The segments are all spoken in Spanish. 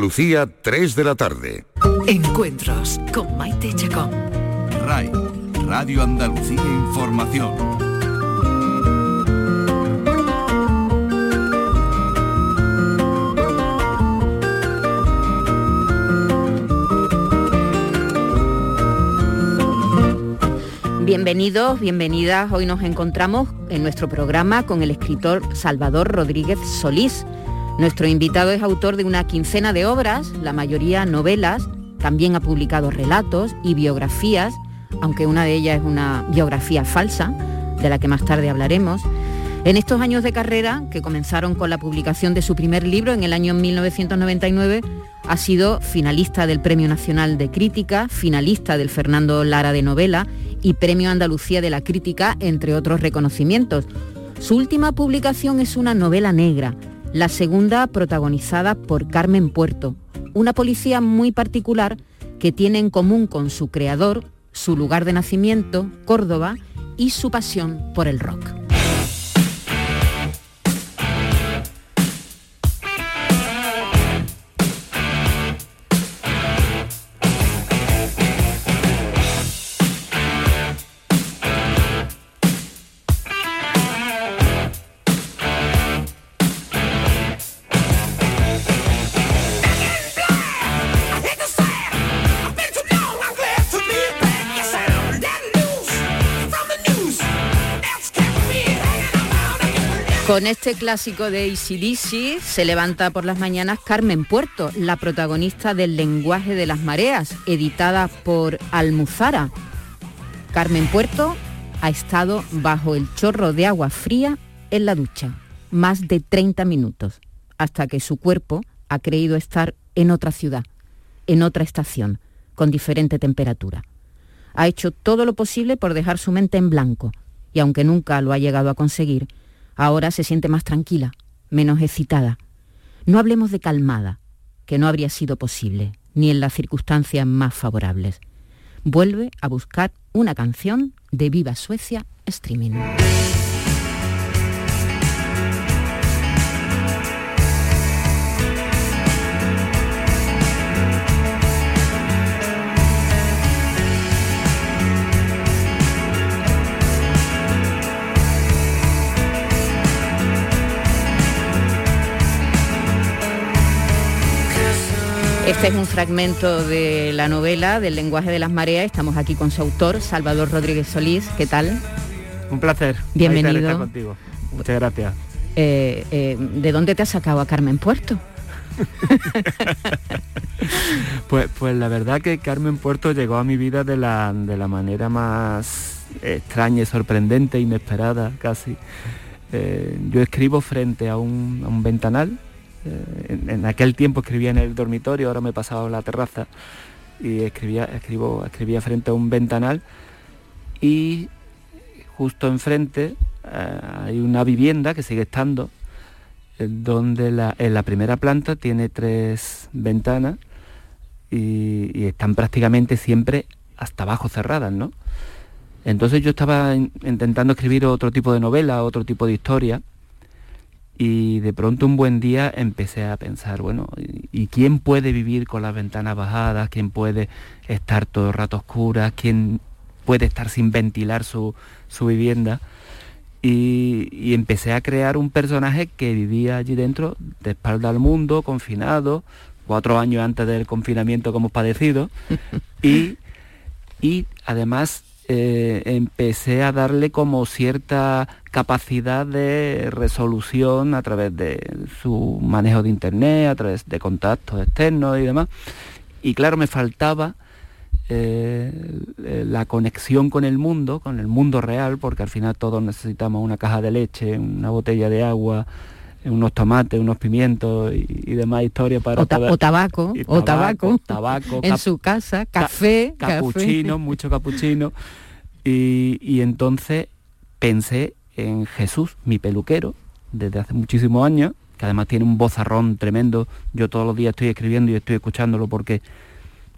Lucía, 3 de la tarde. Encuentros con Maite Chacón. RAI, Radio Andalucía Información. Bienvenidos, bienvenidas. Hoy nos encontramos en nuestro programa con el escritor Salvador Rodríguez Solís nuestro invitado es autor de una quincena de obras, la mayoría novelas, también ha publicado relatos y biografías, aunque una de ellas es una biografía falsa, de la que más tarde hablaremos. En estos años de carrera, que comenzaron con la publicación de su primer libro en el año 1999, ha sido finalista del Premio Nacional de Crítica, finalista del Fernando Lara de Novela y Premio Andalucía de la Crítica, entre otros reconocimientos. Su última publicación es una novela negra, la segunda protagonizada por Carmen Puerto, una policía muy particular que tiene en común con su creador su lugar de nacimiento, Córdoba, y su pasión por el rock. Con este clásico de ACDC se levanta por las mañanas Carmen Puerto, la protagonista del Lenguaje de las Mareas, editada por Almuzara. Carmen Puerto ha estado bajo el chorro de agua fría en la ducha, más de 30 minutos, hasta que su cuerpo ha creído estar en otra ciudad, en otra estación, con diferente temperatura. Ha hecho todo lo posible por dejar su mente en blanco, y aunque nunca lo ha llegado a conseguir, Ahora se siente más tranquila, menos excitada. No hablemos de calmada, que no habría sido posible, ni en las circunstancias más favorables. Vuelve a buscar una canción de Viva Suecia Streaming. Este es un fragmento de la novela del lenguaje de las mareas. Estamos aquí con su autor, Salvador Rodríguez Solís. ¿Qué tal? Un placer. Bienvenido. Estar contigo. Muchas gracias. Eh, eh, ¿De dónde te has sacado a Carmen Puerto? pues, pues la verdad que Carmen Puerto llegó a mi vida de la, de la manera más extraña y sorprendente, inesperada casi. Eh, yo escribo frente a un, a un ventanal eh, en, aquel tiempo escribía en el dormitorio, ahora me he pasado a la terraza y escribía, escribo, escribía frente a un ventanal y justo enfrente eh, hay una vivienda que sigue estando, donde en la primera planta tiene tres ventanas y, están prácticamente siempre hasta abajo cerradas, ¿no? Entonces yo estaba intentando escribir otro tipo de novela, otro tipo de historia, y de pronto un buen día empecé a pensar, bueno, ¿y quién puede vivir con las ventanas bajadas? ¿Quién puede estar todo el rato oscura? ¿Quién puede estar sin ventilar su, vivienda? Y, empecé a crear un personaje que vivía allí dentro, de espalda al mundo, confinado, cuatro años antes del confinamiento que hemos padecido, y, y además eh, empecé a darle como cierta capacidad de resolución a través de su manejo de internet, a través de contactos externos y demás. Y claro, me faltaba eh, la conexión con el mundo, con el mundo real, porque al final todos necesitamos una caja de leche, una botella de agua, unos tomates, unos pimientos y, demás historias para... O, tabaco, o tabaco, tabaco, en su casa, café, capuchino, mucho capuchino. Y, entonces pensé en Jesús, mi peluquero, desde hace muchísimos años, que además tiene un vozarrón tremendo. Yo todos los días estoy escribiendo y estoy escuchándolo porque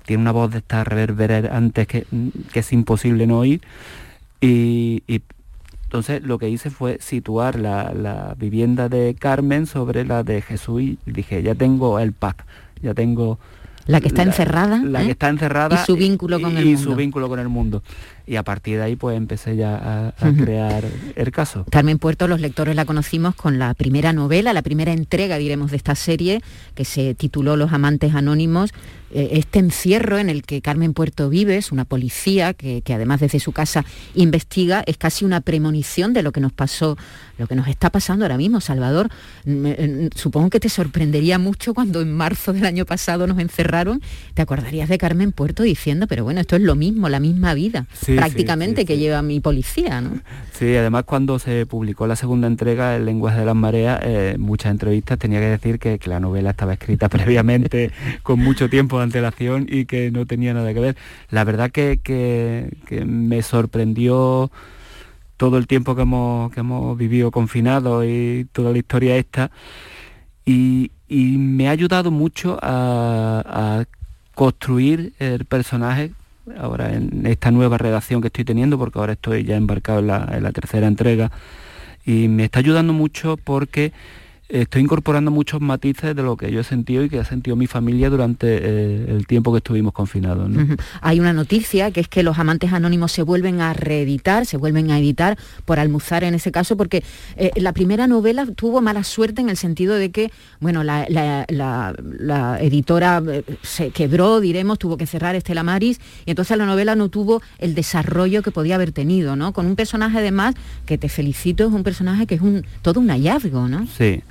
tiene una voz de esta reverberante que, que es imposible no oír. Y, entonces lo que hice fue situar la, la, vivienda de Carmen sobre la de Jesús y dije, ya tengo el pack, ya tengo la que está encerrada. La que ¿eh? está encerrada. Y su vínculo con el y mundo. su vínculo con el mundo. Y a partir de ahí pues empecé ya a, crear el caso. Carmen Puerto, los lectores la conocimos con la primera novela, la primera entrega, diremos, de esta serie, que se tituló Los Amantes Anónimos, eh, este encierro en el que Carmen Puerto vive, es una policía que, además desde su casa investiga, es casi una premonición de lo que nos pasó, lo que nos está pasando ahora mismo, Salvador. supongo que te sorprendería mucho cuando en marzo del año pasado nos encerraron, te acordarías de Carmen Puerto diciendo, pero bueno, esto es lo mismo, la misma vida, prácticamente que lleva mi policía, ¿no? Sí, además cuando se publicó la segunda entrega, El lenguaje de las mareas, eh, muchas entrevistas tenía que decir que, que la novela estaba escrita previamente con mucho tiempo antelación y que no tenía nada que ver. La verdad que, me sorprendió todo el tiempo que hemos, que hemos vivido confinados y toda la historia esta. Y, me ha ayudado mucho a, construir el personaje ahora en esta nueva redacción que estoy teniendo, porque ahora estoy ya embarcado en la, tercera entrega, y me está ayudando mucho porque estoy incorporando muchos matices de lo que yo he sentido y que ha sentido mi familia durante eh, el tiempo que estuvimos confinados. Hay una noticia que es que los amantes anónimos se vuelven a reeditar, se vuelven a editar por Almuzar en ese caso, porque eh, la primera novela tuvo mala suerte en el sentido de que, bueno, la, editora eh, se quebró, diremos, tuvo que cerrar Estela Maris, y entonces la novela no tuvo el desarrollo que podía haber tenido, ¿no? Con un personaje además que te felicito, es un personaje que es un todo un hallazgo, ¿no? Sí.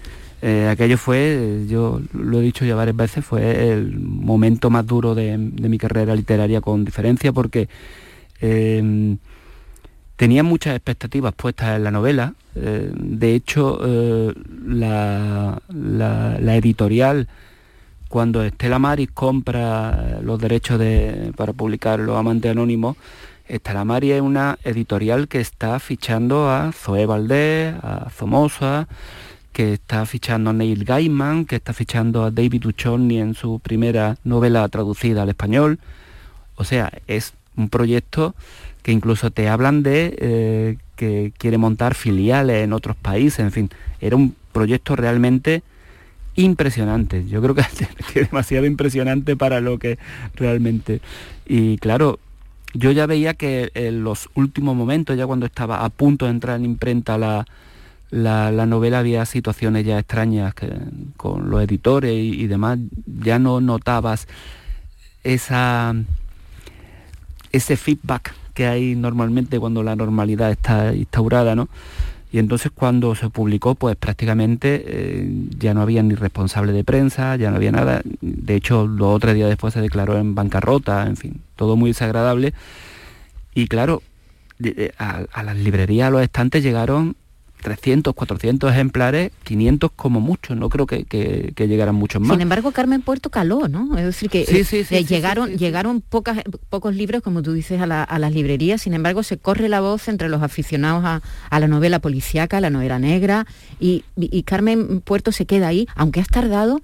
Eh, aquello fue, yo lo he dicho ya varias veces, fue el momento más duro de, mi carrera literaria con diferencia porque em, tenía muchas expectativas puestas en la novela. Eh, de hecho, eh, la, editorial, cuando Estela Maris compra los derechos para publicar Los Amantes Anónimos, Estela Maris es una editorial que está fichando a Zoé Valdés, a Zomosa, que está fichando a Neil Gaiman, que está fichando a David Duchovny en su primera novela traducida al español. O sea, es un proyecto que incluso te hablan de eh, que quiere montar filiales en otros países, en fin, era un proyecto realmente impresionante. Yo creo que, es demasiado impresionante para lo que realmente... Y claro, yo ya veía que en los últimos momentos, ya cuando estaba a punto de entrar en imprenta la, la, novela había situaciones ya extrañas con los editores y, demás, ya no notabas esa, ese feedback que hay normalmente cuando la normalidad está instaurada, ¿no? Y entonces cuando se publicó, pues prácticamente eh, ya no había ni responsable de prensa, ya no había nada. De hecho, los otros días después se declaró en bancarrota, en fin, todo muy desagradable. Y claro, a, a las librerías, a los estantes llegaron 300, 400 ejemplares, 500 como mucho, no creo que, llegaran muchos más. Sin embargo, Carmen Puerto caló, ¿no? Es decir, que eh, llegaron, llegaron pocas, pocos libros, como tú dices, a, las librerías, sin embargo, se corre la voz entre los aficionados a, la novela policíaca, a la novela negra, y, Carmen Puerto se queda ahí, aunque has tardado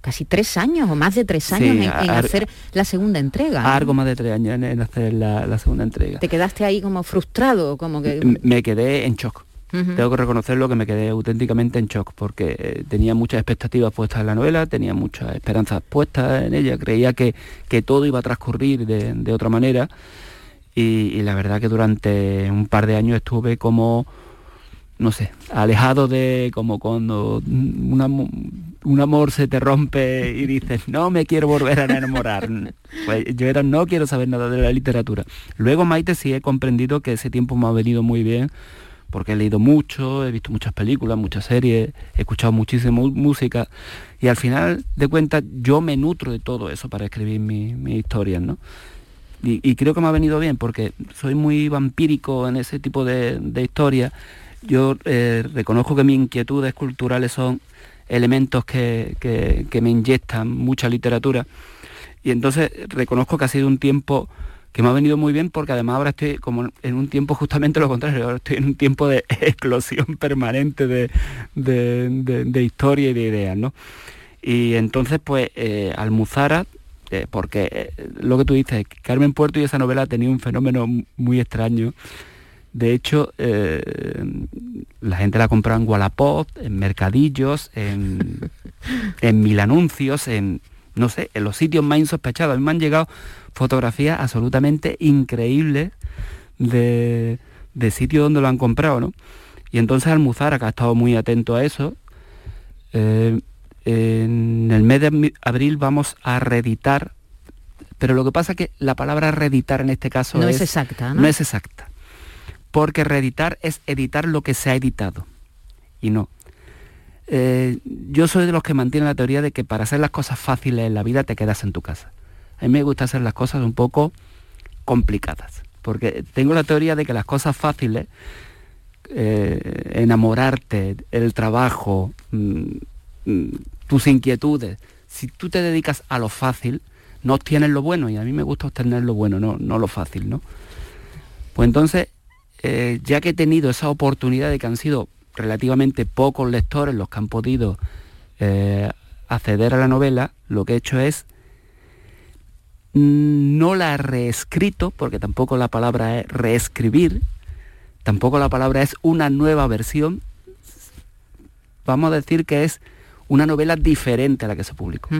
casi tres años o más de tres años en, hacer la segunda entrega. Algo más de tres años en, hacer la, la, segunda entrega. ¿Te quedaste ahí como frustrado? como que Me quedé en shock. Tengo que reconocerlo que me quedé auténticamente en shock porque eh, tenía muchas expectativas puestas en la novela, tenía muchas esperanzas puestas en ella, creía que, que todo iba a transcurrir de, otra manera y, la verdad que durante un par de años estuve como, no sé, alejado de como cuando un amor se te rompe y dices, no me quiero volver a enamorar. Pues yo era, no quiero saber nada de la literatura. Luego Maite sí he comprendido que ese tiempo me ha venido muy bien porque he leído mucho, he visto muchas películas, muchas series, he escuchado muchísima música y al final de cuentas yo me nutro de todo eso para escribir mis historias, ¿no? Y, creo que me ha venido bien porque soy muy vampírico en ese tipo de, historias. Yo eh, reconozco que mis inquietudes culturales son elementos que, que me inyectan mucha literatura y entonces reconozco que ha sido un tiempo que me ha venido muy bien porque además ahora estoy como en un tiempo justamente lo contrario, ahora estoy en un tiempo de explosión permanente de, de, historia y de ideas, ¿no? Y entonces pues eh, Almuzara, eh, porque eh, lo que tú dices, Carmen Puerto y esa novela ha tenido un fenómeno muy extraño. De hecho, la gente la comprado en Wallapop, en mercadillos, en, en mil anuncios, en no sé, en los sitios más insospechados. A mí me han llegado fotografías absolutamente increíbles de, de sitios donde lo han comprado, ¿no? Y entonces Almuzara, que ha estado muy atento a eso, eh, en el mes de abril vamos a reeditar, pero lo que pasa es que la palabra reeditar en este caso no es, exacta, ¿no? es exacta, porque reeditar es editar lo que se ha editado y no. Eh, yo soy de los que mantienen la teoría de que para hacer las cosas fáciles en la vida te quedas en tu casa. A mí me gusta hacer las cosas un poco complicadas, porque tengo la teoría de que las cosas fáciles eh, enamorarte, el trabajo, mm, mm, tus inquietudes, si tú te dedicas a lo fácil, no obtienes lo bueno, y a mí me gusta obtener lo bueno, no, no lo fácil, ¿no? Pues entonces, eh, ya que he tenido esa oportunidad de que han sido relativamente pocos lectores los que han podido eh, acceder a la novela, lo que he hecho es mm, no la he reescrito, porque tampoco la palabra es reescribir, tampoco la palabra es una nueva versión, vamos a decir que es una novela diferente a la que se publicó.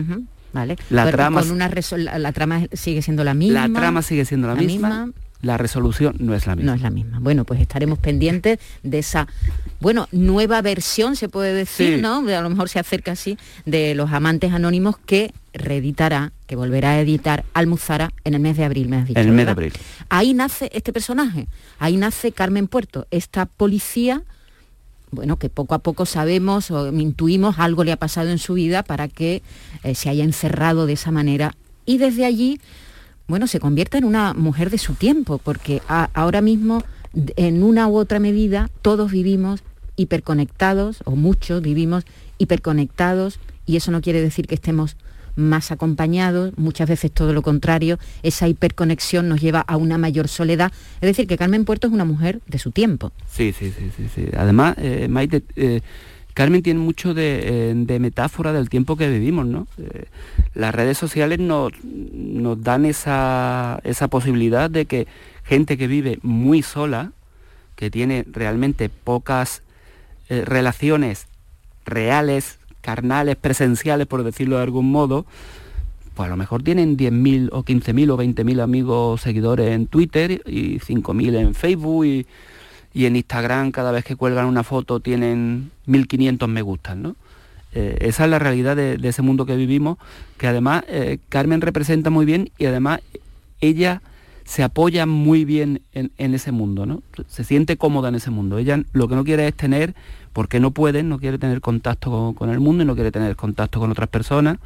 Vale. La, trama, la, trama sigue siendo la misma. La trama sigue siendo la, misma. La resolución no es la misma. No es la misma. Bueno, pues estaremos pendientes de esa, bueno, nueva versión, se puede decir, ¿no? A lo mejor se acerca así, de los amantes anónimos que reeditará, que volverá a editar Almuzara en el mes de abril, me has dicho. En el mes de abril. Ahí nace este personaje, ahí nace Carmen Puerto, esta policía, bueno, que poco a poco sabemos o intuimos algo le ha pasado en su vida para que eh, se haya encerrado de esa manera y desde allí, bueno, se convierta en una mujer de su tiempo, porque ahora mismo, en una u otra medida, todos vivimos hiperconectados, o muchos vivimos hiperconectados, y eso no quiere decir que estemos más acompañados, muchas veces todo lo contrario, esa hiperconexión nos lleva a una mayor soledad. Es decir, que Carmen Puerto es una mujer de su tiempo. Sí, sí, sí, sí. sí. Además, eh, Maite, eh, Carmen tiene mucho de, eh, metáfora del tiempo que vivimos, ¿no? las redes sociales nos, dan esa, posibilidad de que gente que vive muy sola, que tiene realmente pocas relaciones reales carnales, presenciales, por decirlo de algún modo, pues a lo mejor tienen 10.000 o 15.000 o 20.000 amigos seguidores en Twitter y 5.000 en Facebook y, en Instagram cada vez que cuelgan una foto tienen 1.500 me gustan, ¿no? Eh, esa es la realidad de, ese mundo que vivimos, que además eh, Carmen representa muy bien y además ella se apoya muy bien en, ese mundo, ¿no? Se siente cómoda en ese mundo. Ella lo que no quiere es tener porque no puede, no quiere tener contacto con, el mundo y no quiere tener contacto con otras personas.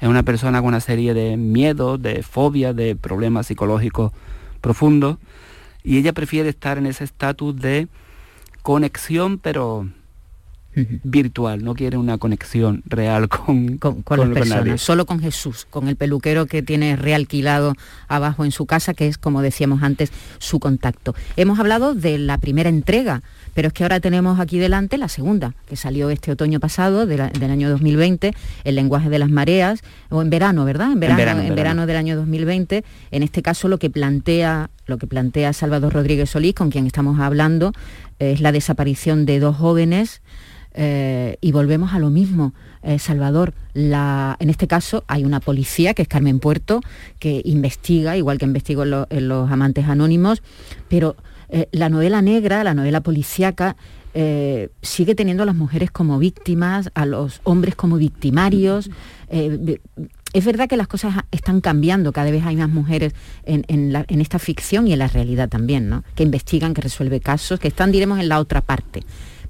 Es una persona con una serie de miedos, de fobias, de problemas psicológicos profundos y ella prefiere estar en ese estatus de conexión, pero virtual, no quiere una conexión real con, con, las personas, solo con Jesús, con el peluquero que tiene realquilado abajo en su casa, que es, como decíamos antes, su contacto. Hemos hablado de la primera entrega pero es que ahora tenemos aquí delante la segunda, que salió este otoño pasado, del año 2020, El lenguaje de las mareas, o en verano, ¿verdad? En verano, en verano, del año 2020. En este caso lo que plantea, lo que plantea Salvador Rodríguez Solís, con quien estamos hablando, es la desaparición de dos jóvenes. Eh, y volvemos a lo mismo, eh, Salvador. en este caso hay una policía, que es Carmen Puerto, que investiga, igual que investigó en los amantes anónimos, pero eh, la novela negra, la novela policíaca, eh, sigue teniendo a las mujeres como víctimas, a los hombres como victimarios. Eh, es verdad que las cosas están cambiando, cada vez hay más mujeres en, esta ficción y en la realidad también, ¿no? que investigan, que resuelven casos, que están, diremos, en la otra parte.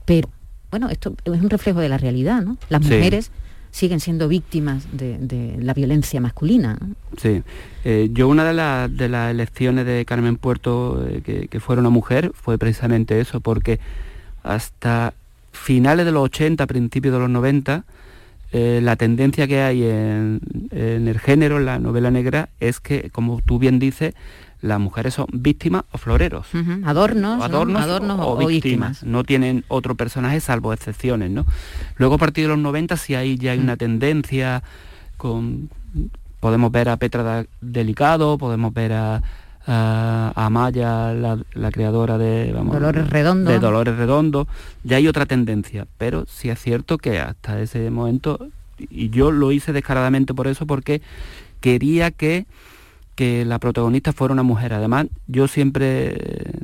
Pero, bueno, esto es un reflejo de la realidad, ¿no? Las mujeres siguen siendo víctimas de, la violencia masculina. Sí, eh, yo una de, las elecciones de Carmen Puerto, eh, que, que, fuera una mujer, fue precisamente eso, porque hasta finales de los 80, principios de los 90, eh, la tendencia que hay en, en, el género, en la novela negra, es que, como tú bien dices, las mujeres son víctimas o floreros. Adornos, adornos, o, víctimas. No tienen otro personaje salvo excepciones, ¿no? Luego a partir de los 90 si hay ya hay una tendencia con podemos ver a Petra Delicado, podemos ver a, a, Amaya, la, creadora de Dolores Redondo. De Dolores Redondo. Ya hay otra tendencia, pero sí es cierto que hasta ese momento y yo lo hice descaradamente por eso, porque quería que, que la protagonista fuera una mujer. Además, yo siempre,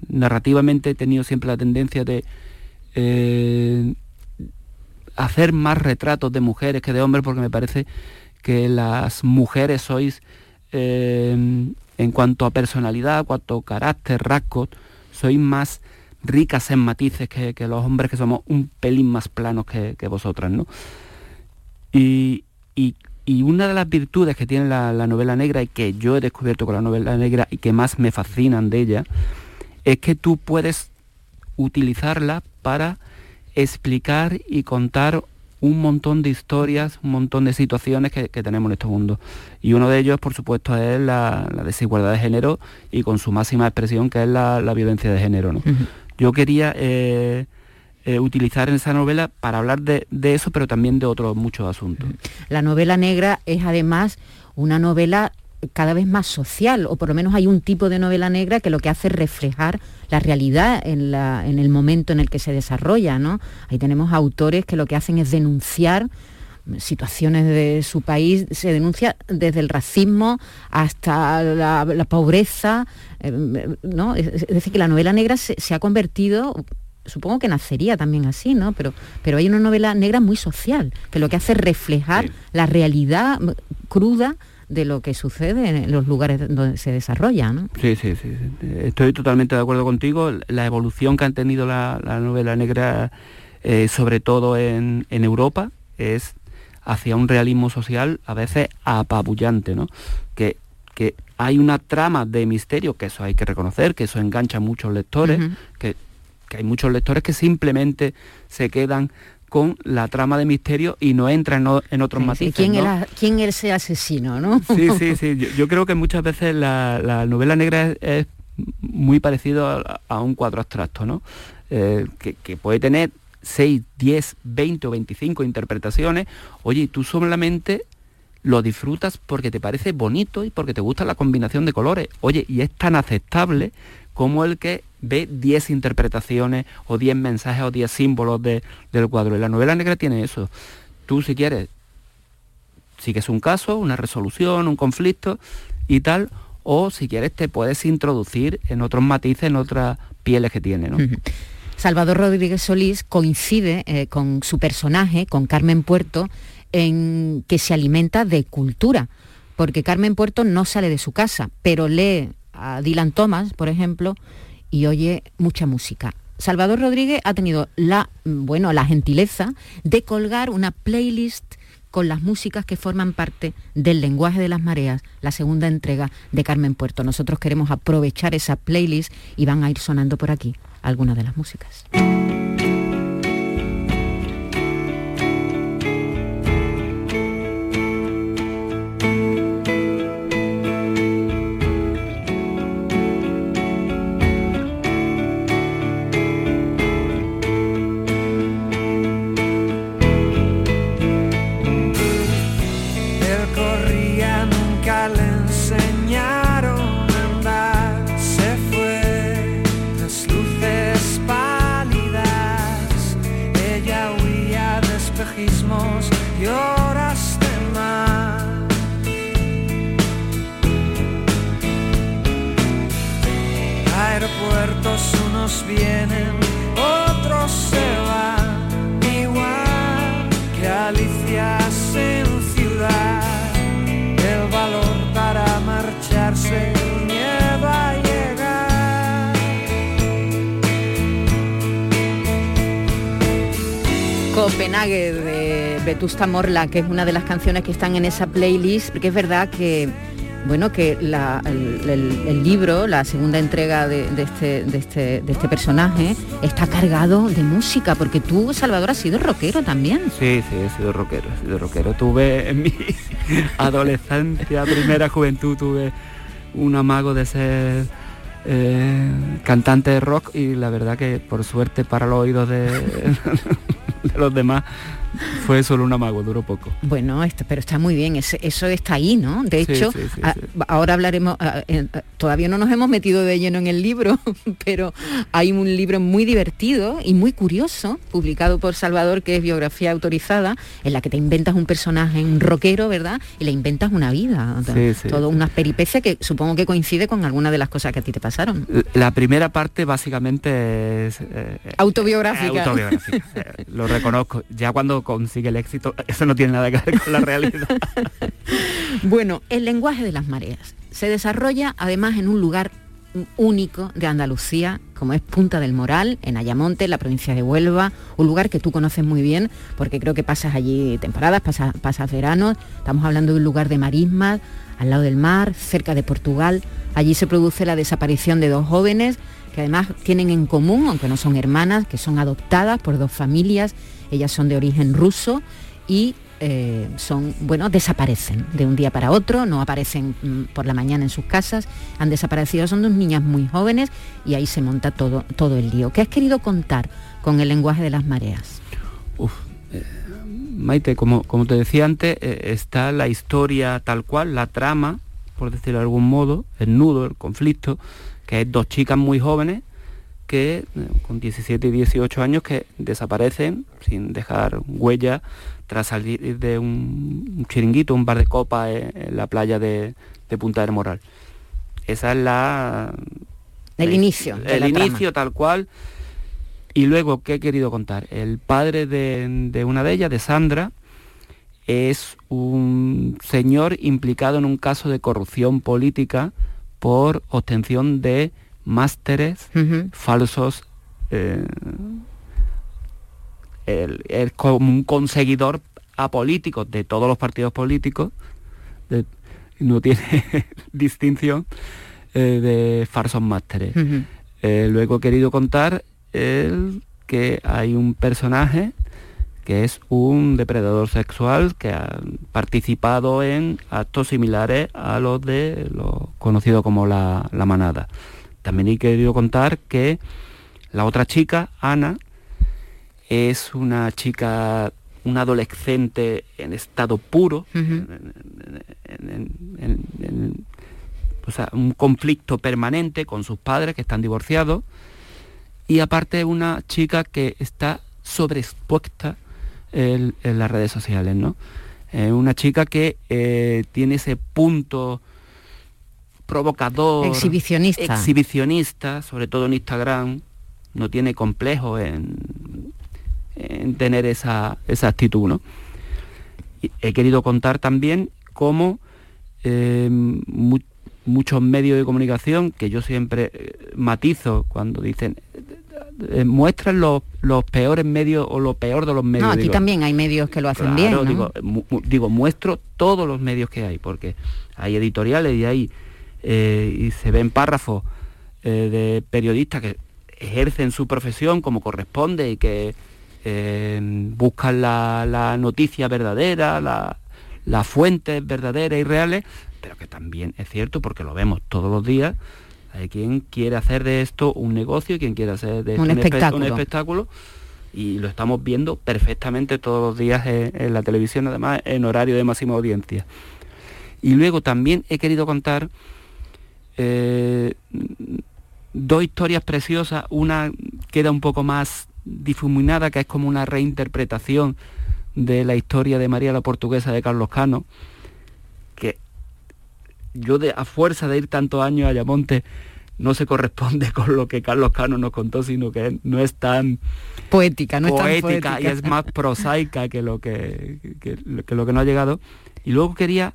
narrativamente, he tenido siempre la tendencia de eh, hacer más retratos de mujeres que de hombres, porque me parece que las mujeres sois, eh, en cuanto a personalidad, cuanto a carácter, rasgos, sois más ricas en matices que, los hombres que somos un pelín más planos que, vosotras, ¿no? Y, una de las virtudes que tiene la, novela negra y que yo he descubierto con la novela negra y que más me fascinan de ella, es que tú puedes utilizarla para explicar y contar un montón de historias, un montón de situaciones que, tenemos en este mundo. Y uno de ellos, por supuesto, es la, desigualdad de género y con su máxima expresión, que es la, violencia de género. Yo quería eh, eh, utilizar en esa novela para hablar de, de, eso, pero también de otros muchos asuntos. La novela negra es además una novela cada vez más social, o por lo menos hay un tipo de novela negra que lo que hace es reflejar la realidad en, el momento en el que se desarrolla. ¿no? Ahí tenemos autores que lo que hacen es denunciar situaciones de su país, se denuncia desde el racismo hasta la, pobreza, eh, ¿no? Es, decir, que la novela negra se, ha convertido supongo que nacería también así, ¿no? Pero, pero hay una novela negra muy social, que lo que hace es reflejar la realidad cruda de lo que sucede en los lugares donde se desarrolla. ¿no? Sí, sí, sí, estoy totalmente de acuerdo contigo. La evolución que han tenido la, novela negra, eh, sobre todo en, Europa, es hacia un realismo social a veces apabullante, ¿no? Que, que hay una trama de misterio, que eso hay que reconocer, que eso engancha a muchos lectores, que, que hay muchos lectores que simplemente se quedan con la trama de misterio y no entra en, otros matices. ¿quién, ¿Quién es ese asesino? ¿no? Sí, sí, sí. Yo, creo que muchas veces la, novela negra es, muy parecido a, un cuadro abstracto, ¿no? Eh, que, puede tener 6, 10, 20 o 25 interpretaciones. Oye, tú solamente lo disfrutas porque te parece bonito y porque te gusta la combinación de colores. Oye, y es tan aceptable como el que ve 10 interpretaciones o 10 mensajes o 10 símbolos del cuadro. Y la novela negra tiene eso. Tú si quieres, sigues un caso, una resolución, un conflicto y tal, o si quieres te puedes introducir en otros matices, en otras pieles que tiene. Salvador Rodríguez Solís coincide eh, con su personaje, con Carmen Puerto, en que se alimenta de cultura, porque Carmen Puerto no sale de su casa, pero lee a Dylan Thomas, por ejemplo, y oye mucha música. Salvador Rodríguez ha tenido la, bueno, la gentileza de colgar una playlist con las músicas que forman parte del lenguaje de las mareas, la segunda entrega de Carmen Puerto. Nosotros queremos aprovechar esa playlist y van a ir sonando por aquí algunas de las músicas. Vienen, otros se van, igual que alicias en ciudad. El valor para marcharse, miedo a llegar. Copenhague de Vetusta Morla, que es una de las canciones que están en esa playlist, porque es verdad que bueno, que el, libro, la segunda entrega este, este, de, este, personaje, está cargado de música, porque tú, Salvador, has sido rockero también. Sí, sí, he sido rockero, he sido rockero. Tuve en mi adolescencia, primera juventud, tuve un amago de ser eh, cantante de rock y la verdad que por suerte para los oídos de, de los demás fue solo un amago, duró poco. Bueno, esto, pero está muy bien, eso está ahí, ¿no? De hecho, ahora hablaremos, todavía no nos hemos metido de lleno en el libro, pero hay un libro muy divertido y muy curioso, publicado por Salvador, que es biografía autorizada, en la que te inventas un personaje, un rockero, ¿verdad? Y le inventas una vida, todo unas peripecias que supongo que coincide con algunas de las cosas que a ti te pasaron. La primera parte básicamente es... Eh, autobiográfica. autobiográfica, eh, lo reconozco. Ya cuando consigue el éxito, eso no tiene nada que ver con la realidad. bueno, el lenguaje de las mareas se desarrolla además en un lugar único de Andalucía, como es Punta del Moral, en Ayamonte, la provincia de Huelva, un lugar que tú conoces muy bien, porque creo que pasas allí temporadas, pasas, pasas veranos, estamos hablando de un lugar de marismas, al lado del mar, cerca de Portugal. Allí se produce la desaparición de dos jóvenes que además tienen en común, aunque no son hermanas, que son adoptadas por dos familias, ellas son de origen ruso y eh, son, bueno, desaparecen de un día para otro, no aparecen mm, por la mañana en sus casas, han desaparecido, son dos niñas muy jóvenes y ahí se monta todo, todo el lío. ¿Qué has querido contar con el lenguaje de las mareas? Eh, Maite, como, como te decía antes, eh, está la historia tal cual, la trama, por decirlo de algún modo, el nudo, el conflicto, que es dos chicas muy jóvenes que con 17 y 18 años que desaparecen sin dejar huella tras salir de un, chiringuito, un bar de copa en, la playa de, Punta del Moral. Esa es la... El inicio. el inicio tal cual. Y luego, ¿qué he querido contar? El padre de, una de ellas, de Sandra, es un señor implicado en un caso de corrupción política por obtención de másteres falsos eh, es como un conseguidor apolítico de todos los partidos políticos, no tiene distinción eh, de falsos másteres. Eh, luego he querido contar que hay un personaje que es un depredador sexual que ha participado en actos similares a los de lo conocido como la, la manada. También he querido contar que la otra chica, Ana, es una chica, una adolescente en estado puro, o sea, un conflicto permanente con sus padres que están divorciados, y aparte una chica que está sobreexpuesta en, las redes sociales, ¿no? una chica que eh, tiene ese punto provocador, exhibicionista. exhibicionista, sobre todo en Instagram, no tiene complejo en en tener esa, actitud. ¿no? he querido contar también cómo eh, muchos medios de comunicación, que yo siempre eh, matizo cuando dicen, eh, muestran los, peores medios o lo peor de los medios. No, aquí también hay medios que lo hacen bien. ¿no? Digo, digo, muestro todos los medios que hay, porque hay editoriales y hay y se ven párrafos de periodistas que ejercen su profesión como corresponde y que buscan la, noticia verdadera, la, las fuentes verdaderas y reales, pero que también es cierto porque lo vemos todos los días. Hay quien quiere hacer de esto un negocio, quien quiere hacer de esto un, espectáculo. y lo estamos viendo perfectamente todos los días en, la televisión, además en horario de máxima audiencia. Y luego también he querido contar eh, dos historias preciosas, una queda un poco más difuminada, que es como una reinterpretación de la historia de María la Portuguesa de Carlos Cano, yo de, a fuerza de ir tantos años a Ayamonte no se corresponde con lo que Carlos Cano nos contó, sino que no es tan poética, no poética, es tan poética y es más prosaica que lo que, lo que no ha llegado. Y luego quería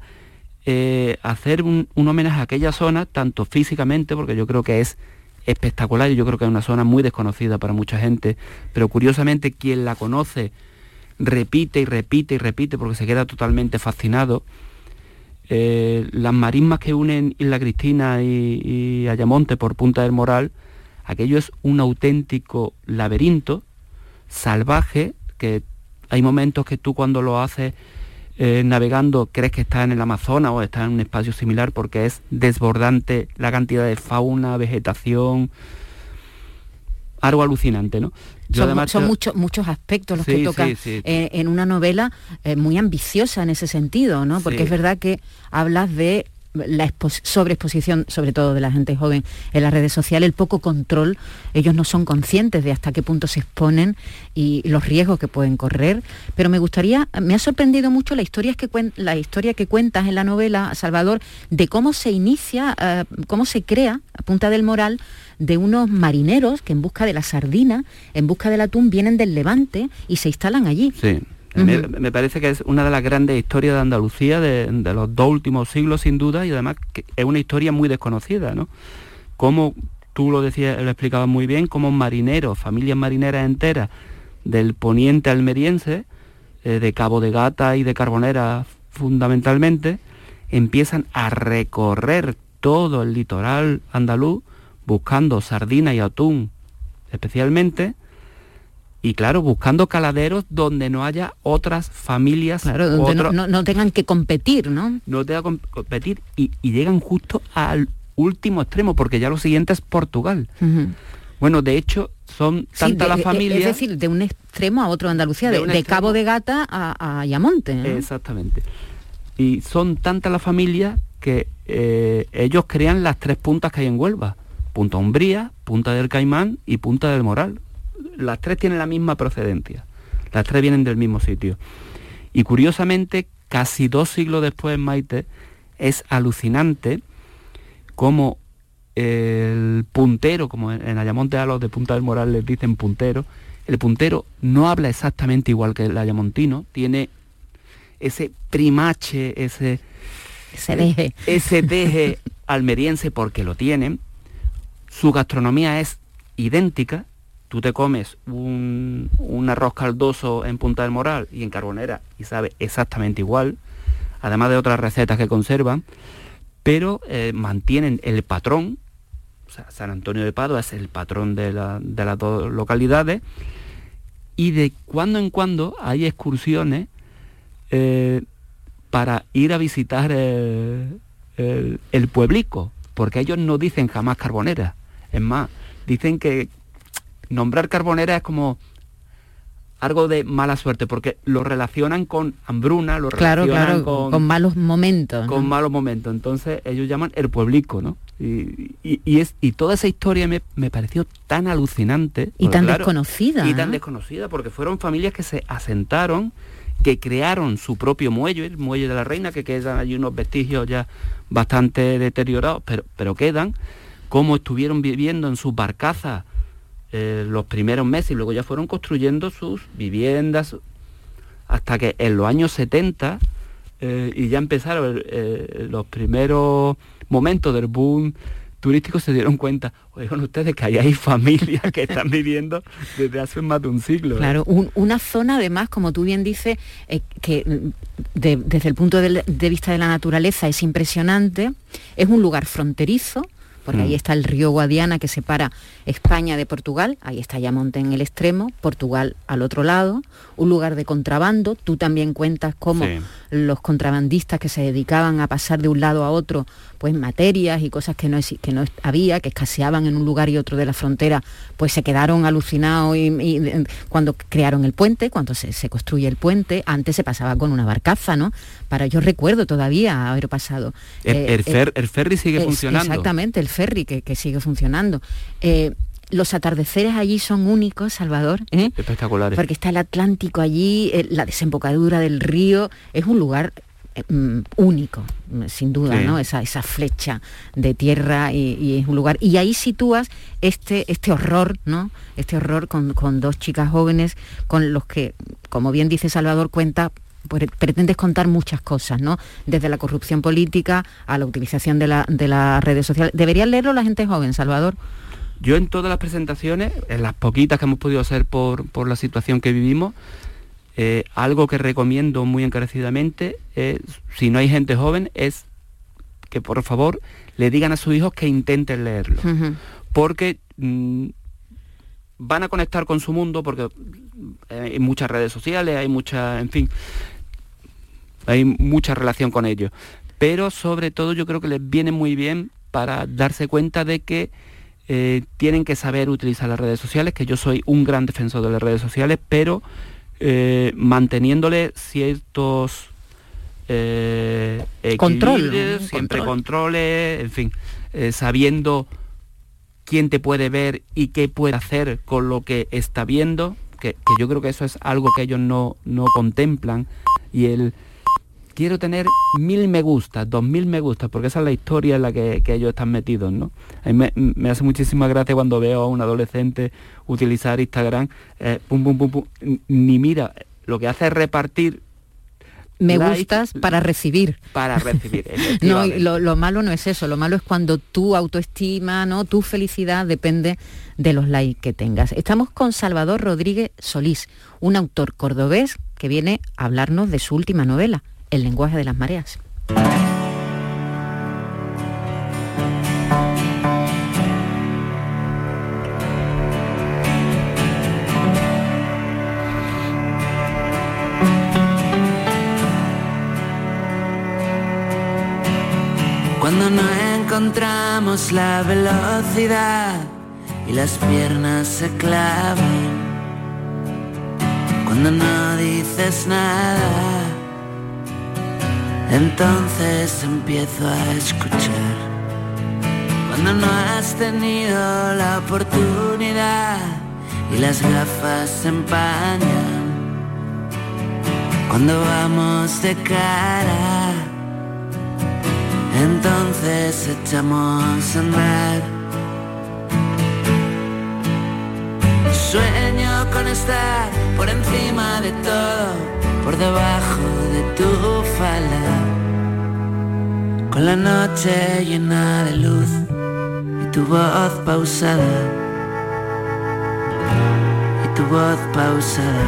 eh, hacer un, un homenaje a aquella zona, tanto físicamente, porque yo creo que es espectacular y yo creo que es una zona muy desconocida para mucha gente, pero curiosamente quien la conoce repite y repite y repite porque se queda totalmente fascinado. Eh, las marismas que unen Isla Cristina y, Ayamonte por Punta del Moral, aquello es un auténtico laberinto salvaje que hay momentos que tú cuando lo haces eh, navegando crees que estás en el Amazonas o estás en un espacio similar porque es desbordante la cantidad de fauna, vegetación. algo alucinante, ¿no? Son, muchos muchos aspectos los que toca eh, en una novela eh, muy ambiciosa en ese sentido, ¿no? Porque es verdad que hablas de la sobreexposición, sobre todo de la gente joven en las redes sociales, el poco control, ellos no son conscientes de hasta qué punto se exponen y los riesgos que pueden correr. Pero me gustaría, me ha sorprendido mucho la historia que, la historia que cuentas en la novela, Salvador, de cómo se inicia, eh, cómo se crea, a punta del moral, de unos marineros que en busca de la sardina, en busca del atún, vienen del Levante y se instalan allí. Sí. Me, parece que es una de las grandes historias de Andalucía de, los dos últimos siglos, sin duda, y además que es una historia muy desconocida, ¿no? Como tú lo decías, lo explicabas muy bien, como marineros, familias marineras enteras del poniente almeriense, eh, de Cabo de Gata y de Carbonera fundamentalmente, empiezan a recorrer todo el litoral andaluz buscando sardina y atún especialmente, y claro, buscando caladeros donde no haya otras familias. Claro, donde no, tengan que competir, ¿no? No tengan que competir y, llegan justo al último extremo, porque ya lo siguiente es Portugal. Bueno, de hecho, son tantas las familias... Es decir, de un extremo a otro de Andalucía, de, Cabo de Gata a, Ayamonte. Exactamente. Y son tantas las familias que eh, ellos crean las tres puntas que hay en Huelva. Punta Umbría, Punta del Caimán y Punta del Moral. Las tres tienen la misma procedencia. Las tres vienen del mismo sitio. Y curiosamente, casi dos siglos después, Maite, es alucinante como el puntero, como en Ayamonte a los de Punta del Moral les dicen puntero, el puntero no habla exactamente igual que el ayamontino, tiene ese primache, ese, ese deje, ese deje almeriense porque lo tienen, su gastronomía es idéntica. Tú te comes un, arroz caldoso en Punta del Moral y en Carbonera y sabe exactamente igual, además de otras recetas que conservan, pero eh, mantienen el patrón, o sea, San Antonio de Padua es el patrón de, las dos localidades, y de cuando en cuando hay excursiones eh, para ir a visitar el, el, pueblico, porque ellos no dicen jamás carbonera, es más, dicen que nombrar carbonera es como algo de mala suerte, porque lo relacionan con hambruna, lo relacionan con, malos momentos. Con malos momentos. Entonces ellos llaman el pueblico, ¿no? Y, es, y toda esa historia me, pareció tan alucinante. Y tan desconocida. Y tan desconocida, porque fueron familias que se asentaron, que crearon su propio muelle, el muelle de la reina, que quedan allí unos vestigios ya bastante deteriorados, pero, pero quedan cómo estuvieron viviendo en sus barcazas eh, los primeros meses y luego ya fueron construyendo sus viviendas hasta que en los años 70 eh, y ya empezaron eh, los primeros momentos del boom turístico se dieron cuenta, oigan ustedes que ahí hay familias que están viviendo desde hace más de un siglo. Claro, una zona además, como tú bien dices, que mm, desde el punto de, vista de la naturaleza es impresionante, es un lugar fronterizo, porque ahí mm. está el río Guadiana que separa España de Portugal, ahí está Yamonte en el extremo, Portugal al otro lado, un lugar de contrabando, tú también cuentas cómo los contrabandistas que se dedicaban a pasar de un lado a otro pues materias y cosas que no, que no había, que escaseaban en un lugar y otro de la frontera, pues se quedaron alucinados y, cuando crearon el puente, cuando se, construye el puente, antes se pasaba con una barcaza, ¿no? Para yo recuerdo todavía haber pasado. El, eh, eh, ferry sigue funcionando. Exactamente, el ferry que, sigue funcionando. Eh, los atardeceres allí son únicos, Salvador. Espectaculares. Porque está el Atlántico allí, la desembocadura del río, es un lugar Mm, único, sin duda, ¿no? Esa, esa, flecha de tierra y, es un lugar. Y ahí sitúas este, este horror, ¿no? Este horror con, dos chicas jóvenes con los que, como bien dice Salvador, cuenta pretendes contar muchas cosas, ¿no? Desde la corrupción política a la utilización de, la, de las redes sociales. ¿Deberían leerlo la gente joven, Salvador? Yo en todas las presentaciones, en las poquitas que hemos podido hacer por, por la situación que vivimos, eh, algo que recomiendo muy encarecidamente, si no hay gente joven, es que por favor le digan a sus hijos que intenten leerlo. Porque mm, van a conectar con su mundo, porque hay muchas redes sociales, hay mucha, en fin, hay mucha relación con ellos. Pero sobre todo yo creo que les viene muy bien para darse cuenta de que eh, tienen que saber utilizar las redes sociales, que yo soy un gran defensor de las redes sociales, pero eh, manteniéndole ciertos eh, siempre controles, en fin, eh, sabiendo quién te puede ver y qué puede hacer con lo que está viendo, que, yo creo que eso es algo que ellos no, no contemplan, y el quiero tener mil me gusta, dos mil me gusta, porque esa es la historia en la que, ellos están metidos, ¿no? A mí me, hace muchísima gracia cuando veo a un adolescente utilizar Instagram, eh, pum, pum, pum, pum, ni mira, lo que hace es repartir me gustas para recibir. Para recibir. no, lo, lo, malo no es eso, lo malo es cuando tu autoestima, ¿no? tu felicidad depende de los likes que tengas. Estamos con Salvador Rodríguez Solís, un autor cordobés que viene a hablarnos de su última novela, El lenguaje de las mareas. Cuando no encontramos la velocidad y las piernas se clavan. Cuando no dices nada, entonces empiezo a escuchar. Cuando no has tenido la oportunidad y las gafas se empañan. Cuando vamos de cara entonces echamos a andar. Sueño con estar por encima de todo, por debajo de tu falda, con la noche llena de luz y tu voz pausada, y tu voz pausada.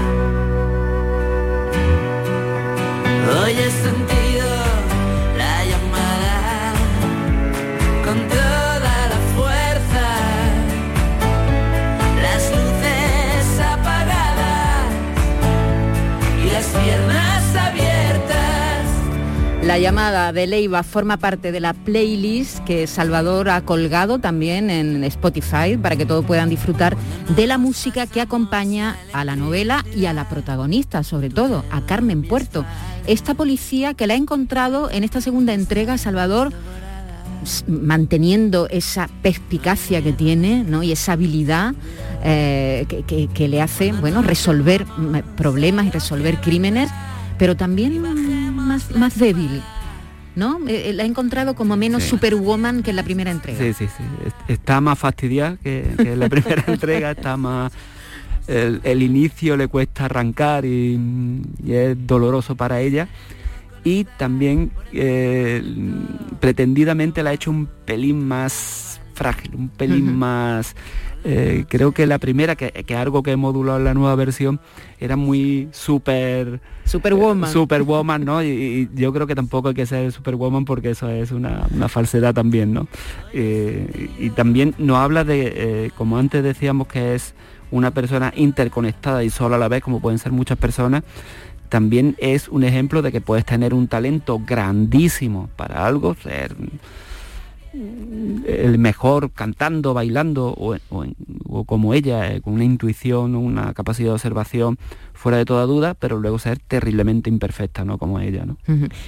Hoy es La llamada de Leiva forma parte de la playlist que Salvador ha colgado también en Spotify para que todos puedan disfrutar de la música que acompaña a la novela y a la protagonista, sobre todo, a Carmen Puerto. Esta policía que la ha encontrado en esta segunda entrega, Salvador, manteniendo esa perspicacia que tiene ¿no? y esa habilidad eh, que, le hace bueno, resolver problemas y resolver crímenes pero también más, más débil. ¿no? Eh, eh, la he encontrado como menos superwoman que en la primera entrega. Sí, sí, sí. Está más fastidiada que, en la primera entrega, está más... El, inicio le cuesta arrancar y, es doloroso para ella. Y también eh, pretendidamente la ha hecho un pelín más frágil, un pelín más eh, creo que la primera, que, que, algo que he modulado en la nueva versión, era muy super... Superwoman. Eh, superwoman, ¿no? Y, yo creo que tampoco hay que ser superwoman porque eso es una, falsedad también, ¿no? Eh, y también nos habla de, como antes decíamos, que es una persona interconectada y sola a la vez, como pueden ser muchas personas, también es un ejemplo de que puedes tener un talento grandísimo para algo, ser el mejor cantando, bailando o, como ella, eh, con una intuición, una capacidad de observación fuera de toda duda, pero luego ser terriblemente imperfecta, ¿no? Como ella, ¿no?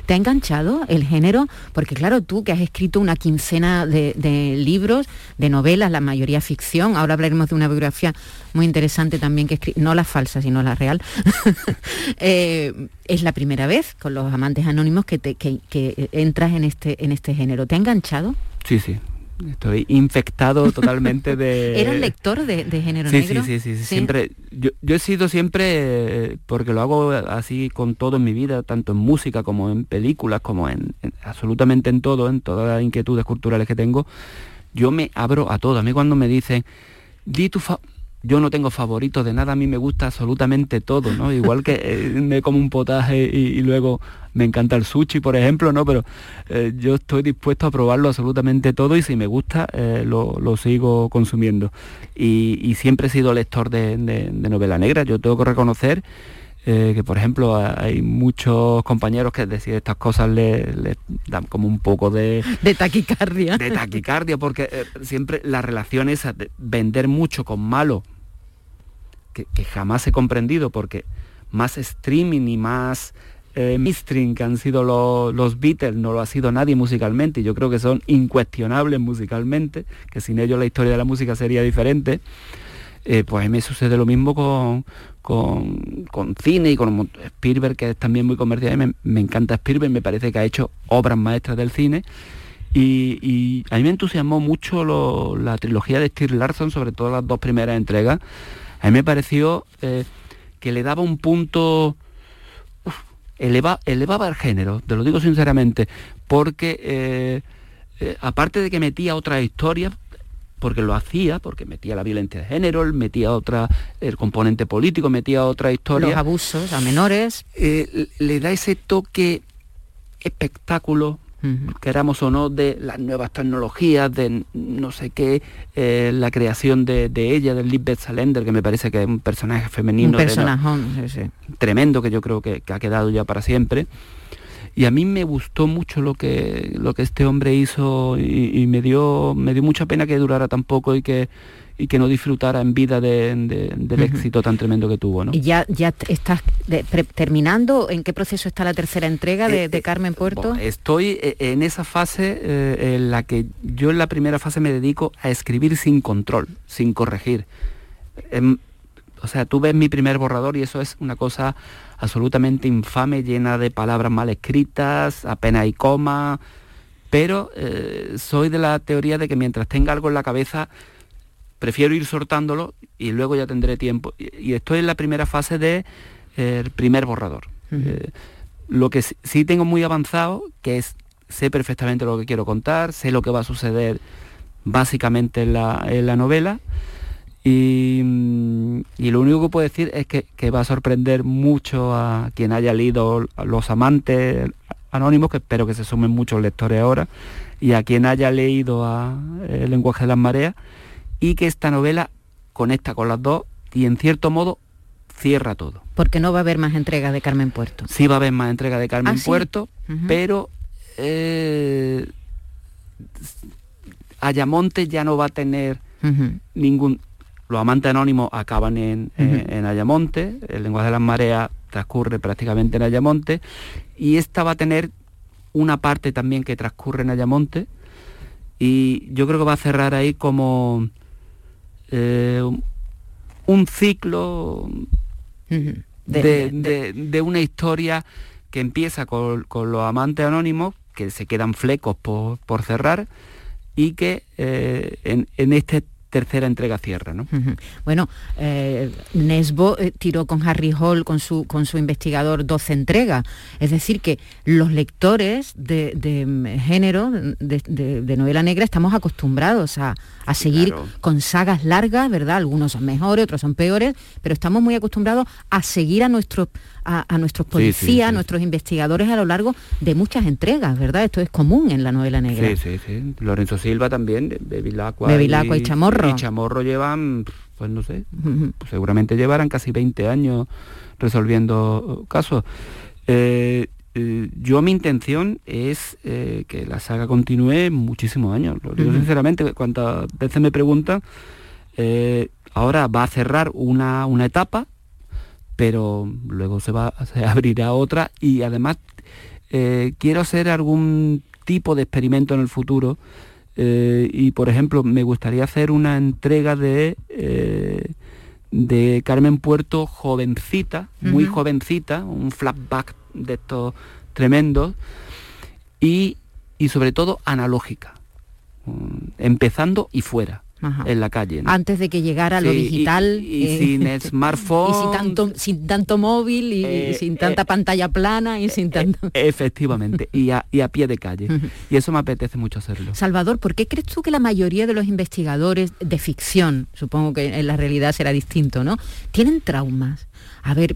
¿Te ha enganchado el género? Porque claro, tú que has escrito una quincena de, libros, de novelas, la mayoría ficción, ahora hablaremos de una biografía muy interesante también que no la falsa, sino la real. Eh, es la primera vez con los amantes anónimos que, te, que, que entras en este, en este género. ¿Te ha enganchado? Sí, sí. Estoy infectado totalmente de... ¿Eres lector de, género sí, negro? Sí, sí, sí, Siempre, yo, he sido siempre, porque lo hago así con todo en mi vida, tanto en música como en películas, como en, absolutamente en todo, en todas las inquietudes culturales que tengo, yo me abro a todo. A mí cuando me dicen, di tu, yo no tengo favorito de nada, a mí me gusta absolutamente todo, ¿no? Igual que eh, me como un potaje y, luego me encanta el sushi, por ejemplo, ¿no? Pero eh, yo estoy dispuesto a probarlo absolutamente todo y si me gusta eh, lo, sigo consumiendo. Y, siempre he sido lector de, novela negra, yo tengo que reconocer eh, que por ejemplo hay muchos compañeros que decir estas cosas le, dan como un poco de... De taquicardia. De taquicardia, porque eh, siempre la relación esa de vender mucho con malo, que, jamás he comprendido, porque más streaming y más eh, que han sido los Beatles, no lo ha sido nadie musicalmente, y yo creo que son incuestionables musicalmente, que sin ellos la historia de la música sería diferente. Eh, pues a mí me sucede lo mismo con, con, cine y con Spielberg, que es también muy comercial. Me, me, encanta Spielberg, me parece que ha hecho obras maestras del cine. Y, a mí me entusiasmó mucho la trilogía de Steve Larson, sobre todo las dos primeras entregas. A mí me pareció eh, que le daba un punto... elevaba el género, te lo digo sinceramente, porque eh, aparte de que metía otras historias, porque lo hacía, porque metía la violencia de género, metía otra, el componente político, metía otra historia. Los abusos a menores. Eh, le da ese toque espectáculo, queramos o no, de las nuevas tecnologías, de no sé qué, eh, la creación de, ella, del Lisbeth Salender, que me parece que es un personaje femenino. Un tremendo, que yo creo que, que ha quedado ya para siempre. Y a mí me gustó mucho lo que, lo que este hombre hizo y, me, dio, me dio mucha pena que durara tan poco y que, y que no disfrutara en vida del éxito tan tremendo que tuvo. ¿no? ¿Y ya, ya estás terminando? ¿En qué proceso está la tercera entrega de, eh, Carmen eh, Puerto? estoy eh, en esa fase en la que yo en la primera fase me dedico a escribir sin control, sin corregir. Em, o sea, tú ves mi primer borrador y eso es una cosa absolutamente infame, llena de palabras mal escritas, apenas hay coma, pero eh, soy de la teoría de que mientras tenga algo en la cabeza, prefiero ir sortándolo y luego ya tendré tiempo. Y, estoy en la primera fase del de, eh, primer borrador. Eh, lo que sí tengo muy avanzado, que es, sé perfectamente lo que quiero contar, sé lo que va a suceder básicamente en la, en la novela, Mm, y, lo único que puedo decir es que, va a sorprender mucho a quien haya leído Los Amantes Anónimos, que espero que se sumen muchos lectores ahora, y a quien haya leído a El lenguaje de las mareas, y que esta novela conecta con las dos y en cierto modo cierra todo. Porque no va a haber más entregas de Carmen Puerto. Sí va a haber más entregas de Carmen ¿Ah, Puerto, pero eh, Ayamonte ya no va a tener ningún los amantes anónimos acaban en, Ayamonte, el lenguaje de las mareas transcurre prácticamente en Ayamonte, y esta va a tener una parte también que transcurre en Ayamonte, y yo creo que va a cerrar ahí como eh, un ciclo de, una historia que empieza con, los amantes anónimos, que se quedan flecos por, cerrar, y que eh, en, en este tercera entrega cierra. ¿no? Bueno, eh, Nesbo eh, tiró con Harry Hall, con su, con su investigador, 12 entregas. Es decir, que los lectores de, mm, género, de, novela negra, estamos acostumbrados a, seguir con sagas largas, ¿verdad? Algunos son mejores, otros son peores, pero estamos muy acostumbrados a seguir a nuestros a, nuestros policías, a nuestros investigadores a lo largo de muchas entregas, ¿verdad? Esto es común en la novela negra. Sí, sí, sí. Lorenzo Silva también, Bevilacqua, Bevilacqua y, y, Chamorro. Y Chamorro llevan, pues no sé, pues seguramente llevarán casi 20 años resolviendo casos. Eh, eh, yo mi intención es eh, que la saga continúe muchísimos años. Lo digo sinceramente, cuantas veces me preguntan, ahora va a cerrar una, una etapa pero luego se va a abrirá otra. Y además eh, quiero hacer algún tipo de experimento en el futuro. Eh, y por ejemplo me gustaría hacer una entrega de eh, de Carmen Puerto jovencita, muy jovencita, un flashback de estos tremendos y, y sobre todo analógica, mm, empezando y fuera en la calle. Antes de que llegara lo digital. Y, eh, sin smartphone. Y sin tanto, sin tanto móvil y, eh, sin tanta eh, pantalla plana y sin tanto... Efectivamente, y a, y a pie de calle. Y eso me apetece mucho hacerlo. Salvador, ¿por qué crees tú que la mayoría de los investigadores de ficción, supongo que en la realidad será distinto, ¿no? Tienen traumas. A ver,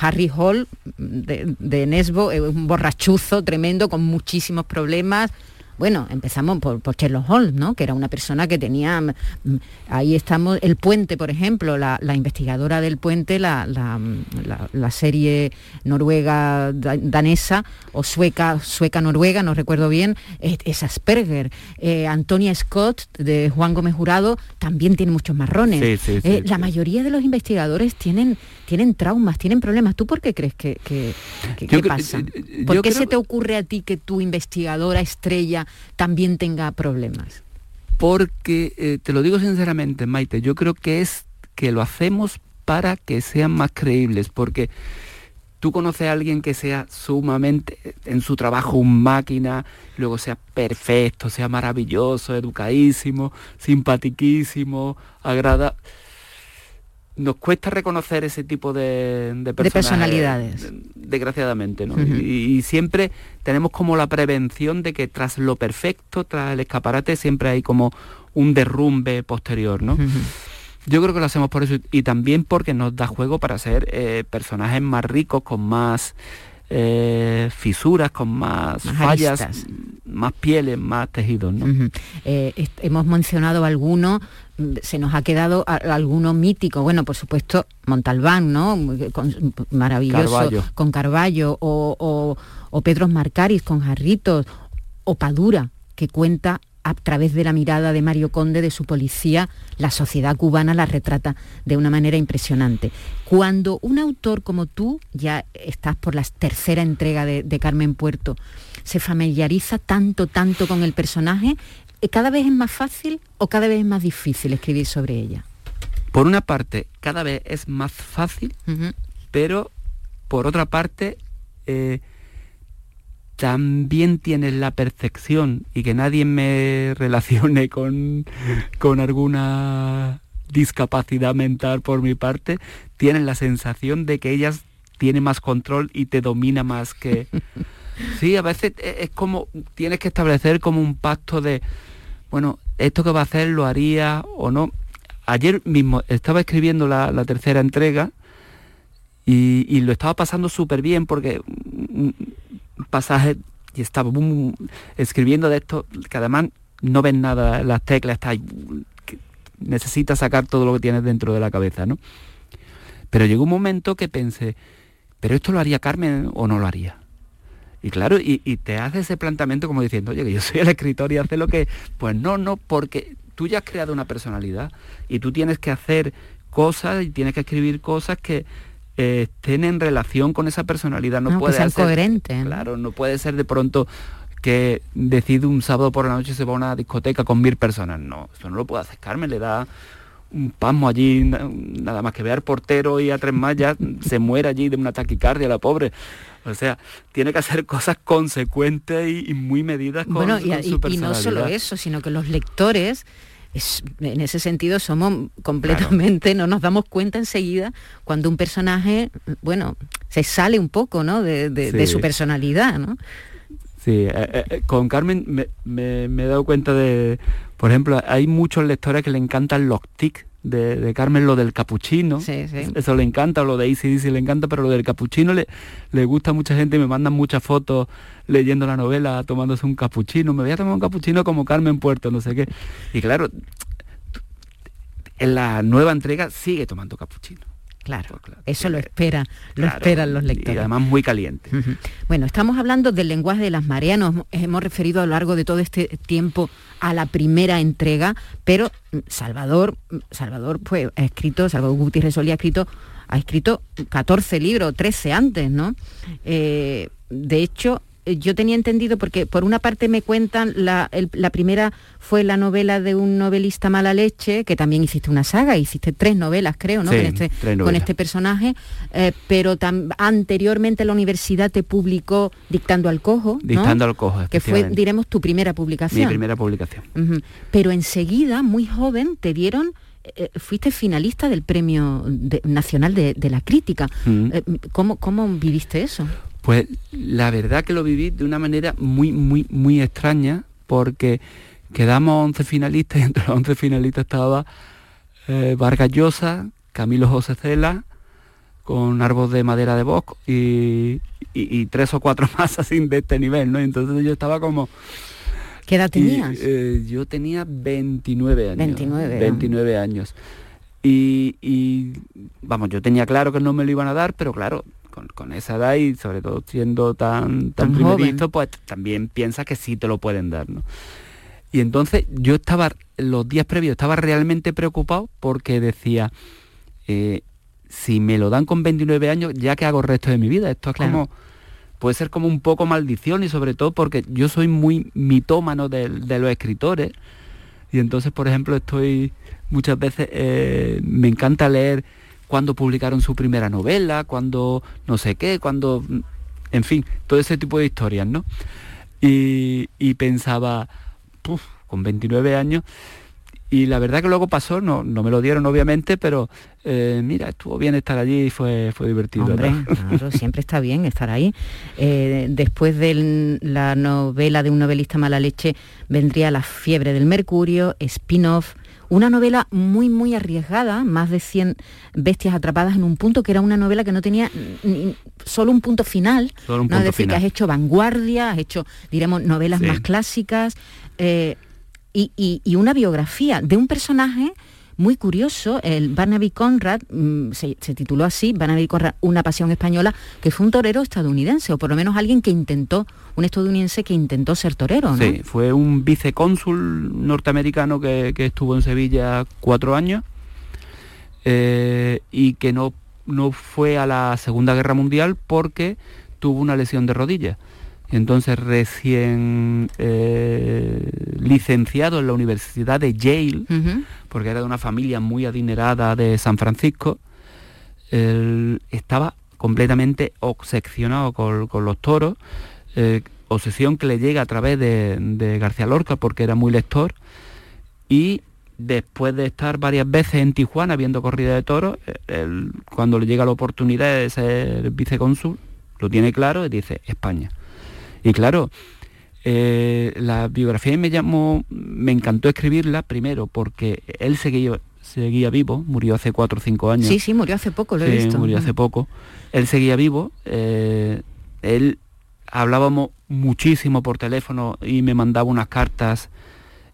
Harry Hall de, de Nesbo, un borrachuzo tremendo con muchísimos problemas, bueno, empezamos por, por Sherlock Holmes, ¿no? Que era una persona que tenía, mm, mm, ahí estamos, El Puente, por ejemplo, la, la investigadora del Puente, la, la- la- la serie noruega da- danesa o sueca, sueca noruega, no recuerdo bien, es, es Asperger. Eh, Antonia Scott de Juan Gómez Jurado también tiene muchos marrones. Sí, sí, sí, Eh, la sí. mayoría de los investigadores tienen, tienen traumas, tienen problemas. ¿Tú por qué crees que, que- que- Yo que cre- pasa? eh, ¿Por qué creo se te ocurre a ti que tu investigadora estrella también tenga problemas? Porque, eh, te lo digo sinceramente, Maite, yo creo que es que lo hacemos para que sean más creíbles, porque tú conoces a alguien que sea sumamente en su trabajo un máquina, luego sea perfecto, sea maravilloso, educadísimo, simpatiquísimo, agrada. Nos cuesta reconocer ese tipo de, de, personalidades. de- desgraciadamente, ¿no? Y, y siempre tenemos como la prevención de que tras lo perfecto, tras el escaparate, siempre hay como un derrumbe posterior, ¿no? Yo creo que lo hacemos por eso y también porque nos da juego para ser eh, personajes más ricos, con más eh, fisuras, con más, Más fallas, aristas. más pieles, más tejidos, ¿no? Eh, hemos mencionado algunos, se nos ha quedado a- alguno mítico. Bueno, por supuesto, Montalbán, ¿no? Con- maravilloso, con Carballo, o, o, o Pedro Marcaris con Jarritos, o Padura, que cuenta a través de la mirada de Mario Conde, de su policía, la sociedad cubana la retrata de una manera impresionante. Cuando un autor como tú, ya estás por la tercera entrega de, de Carmen Puerto, se familiariza tanto, tanto con el personaje, ¿eh, ¿cada vez es más fácil o cada vez es más difícil escribir sobre ella? Por una parte, cada vez es más fácil, pero por otra parte, eh, también tienes la percepción y que nadie me relacione con, con alguna discapacidad mental por mi parte, tienes la sensación de que ellas tienen más control y te domina más que... Sí, a veces e- es como, tienes que establecer como un pacto de, bueno, esto que va a hacer lo haría o no. Ayer mismo estaba escribiendo la, tercera entrega y, lo estaba pasando súper bien porque un un pasaje y estaba escribiendo de esto que además no ves nada, las teclas, está ahí, necesitas sacar todo lo que tienes dentro de la cabeza, ¿no? Pero llegó un momento que pensé, ¿pero esto lo haría Carmen o no lo haría? Y claro, y, y te hace ese planteamiento como diciendo, oye, que yo soy el escritor y hace lo que... Pues no, no, porque tú ya has creado una personalidad y tú tienes que hacer cosas y tienes que escribir cosas que eh, estén en relación con esa personalidad. No, puede ser- coherentes, ¿no? Claro, no puede ser de pronto que decide un sábado por la noche se va a una discoteca con mil personas. No, eso no lo puede hacer Carmen, le da un pasmo allí, na- nada más que ver portero y a tres más ya se muere allí de una taquicardia la pobre. O sea, tiene que hacer cosas consecuentes y, y muy medidas con, bueno, y, con y- su y no solo eso, sino que los lectores, es- en ese sentido somos completamente, no nos damos cuenta enseguida cuando un personaje, bueno, se sale un poco, ¿no? De, de- de Sí. su personalidad, ¿no? Sí, eh, eh, eh, con Carmen me, me- me he dado cuenta de, por ejemplo, hay muchos lectores que le encantan los tics de, de Carmen, lo del capuchino. Sí, sí. Eso le encanta, o lo de ACDC le encanta, pero lo del capuchino le, le gusta a mucha gente y me mandan muchas fotos leyendo la novela, tomándose un capuchino. Me voy a tomar un capuchino como Carmen Puerto, no sé qué. Y claro, en la nueva entrega sigue tomando capuchino. Claro, Pues claro, eso lo eh, espera, lo Claro, esperan los Y lectores. además muy caliente. Bueno, estamos hablando del lenguaje de las mareas, nos hemos referido a lo largo de todo este tiempo a la primera entrega, pero mm, Salvador, mm, Salvador pues ha escrito, Salvador Gutiérrez Solí ha escrito, ha escrito 14 libros, 13 antes, ¿no? Eh, de hecho, yo tenía entendido, porque por una parte me cuentan, la, el- la primera fue la novela de un novelista mala leche, que también hiciste una saga, hiciste tres novelas, creo, ¿no? Sí, con, este, con este personaje, eh, pero tam- anteriormente la universidad te publicó Dictando al Cojo, ¿no? Dictando al cojo, que fue, diremos, tu primera Mi publicación. primera publicación. Pero enseguida, muy joven, te dieron, eh, fuiste finalista del Premio de- Nacional de, de la Crítica. Mm. Eh, ¿cómo, ¿Cómo viviste eso? Pues la verdad que lo viví de una manera muy, muy, muy extraña, porque quedamos 11 finalistas y entre los 11 finalistas estaba eh, Vargas Llosa, Camilo José Cela, con Árbol de Madera de Bosco y, y- y tres o cuatro más así de este nivel, ¿no? Entonces yo estaba como... ¿Qué edad tenías? Eh, yo tenía 29 años. 29. 29 años. Y, y, vamos, yo tenía claro que no me lo iban a dar, pero claro, con, esa edad y sobre todo siendo tan, tan, primerizo, pues también piensa que sí te lo pueden dar, ¿no? Y entonces yo estaba, los días previos, estaba realmente preocupado porque decía, eh, si me lo dan con 29 años, ya que hago el resto de mi vida, esto es como, puede ser como un poco maldición y sobre todo porque yo soy muy mitómano de, los escritores. Y entonces, por ejemplo, estoy muchas veces, eh, me encanta leer cuando publicaron su primera novela, cuando no sé qué, cuando, en fin, todo ese tipo de historias, ¿no? Y, pensaba, con 29 años, y la verdad que luego pasó, no, no me lo dieron obviamente, pero eh, mira, estuvo bien estar allí y fue, fue divertido. Hombre, claro, siempre está bien estar ahí. Eh, después de la novela de un novelista mala leche vendría La fiebre del mercurio, spin-off, una novela muy, muy arriesgada, más de 100 bestias atrapadas en un punto, que era una novela que no tenía solo un punto final. Solo un ¿no? punto es decir, que has hecho vanguardia, has hecho, diremos, novelas más clásicas eh, y, una biografía de un personaje muy curioso, el Barnaby Conrad, mm, se, tituló así, Barnaby Conrad, una pasión española, que fue un torero estadounidense, o por lo menos alguien que intentó, un estadounidense que intentó ser torero, ¿no? Sí, fue un vicecónsul norteamericano que, estuvo en Sevilla cuatro años eh, y que no, no fue a la Segunda Guerra Mundial porque tuvo una lesión de rodilla. Entonces recién eh, licenciado en la Universidad de Yale, porque era de una familia muy adinerada de San Francisco, estaba completamente obsesionado con, los toros, eh, obsesión que le llega a través de, García Lorca porque era muy lector, y después de estar varias veces en Tijuana viendo corrida de toros, cuando le llega la oportunidad de ser vicecónsul, lo tiene claro y dice España. Y claro, eh, la biografía me llamó, me encantó escribirla primero porque él seguía, seguía vivo, murió hace cuatro o cinco años. Sí, sí, murió hace poco, lo he visto. Murió hace poco. Él seguía vivo, eh, él hablábamos muchísimo por teléfono y me mandaba unas cartas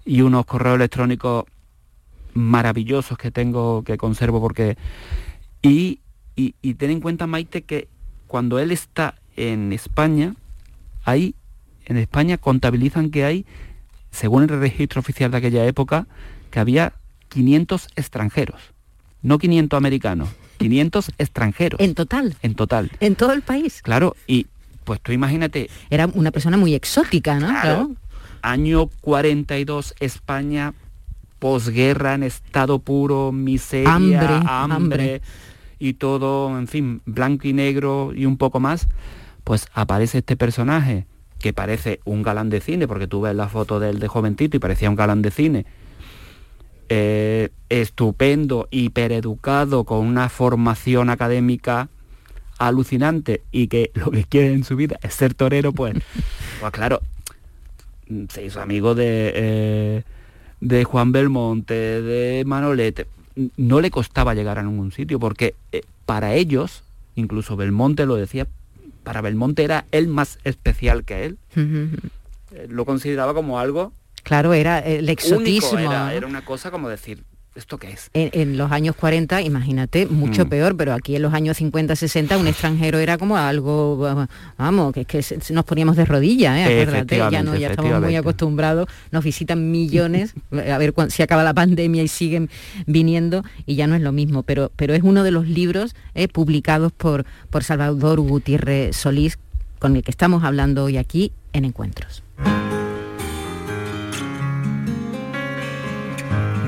y unos correos electrónicos maravillosos que tengo, que conservo porque... Y, y, y ten en cuenta, Maite, que cuando él está en España, hay, en España contabilizan que hay, según el registro oficial de aquella época, que había 500 extranjeros, no 500 americanos, 500 extranjeros. En total. En total. En todo el país. Claro, y pues tú imagínate. Era una persona muy exótica, ¿no? Claro. Año 42, España, posguerra, en estado puro, miseria, hambre, hambre, y todo, en fin, blanco y negro y un poco más pues aparece este personaje que parece un galán de cine, porque tú ves la foto de él de jovencito y parecía un galán de cine, eh, estupendo, hipereducado, con una formación académica alucinante y que lo que quiere en su vida es ser torero, pues, pues claro, se hizo amigo de, eh, de Juan Belmonte, de Manolete. No le costaba llegar a ningún sitio, porque eh, para ellos, incluso Belmonte lo decía, para Belmonte era el más especial que él. Eh, lo consideraba como algo... Claro, era el exotismo. era, una cosa como decir, ¿esto qué es? En, los años 40, imagínate, mucho mm. peor, pero aquí en los años 50, 60, un extranjero era como algo, vamos, que es que nos poníamos de rodillas, ¿eh? acuérdate, ya no, ya estamos muy acostumbrados, nos visitan millones, a ver si acaba la pandemia y siguen viniendo, y ya no es lo mismo, pero, pero es uno de los libros eh, publicados por, por Salvador Gutiérrez Solís, con el que estamos hablando hoy aquí en Encuentros.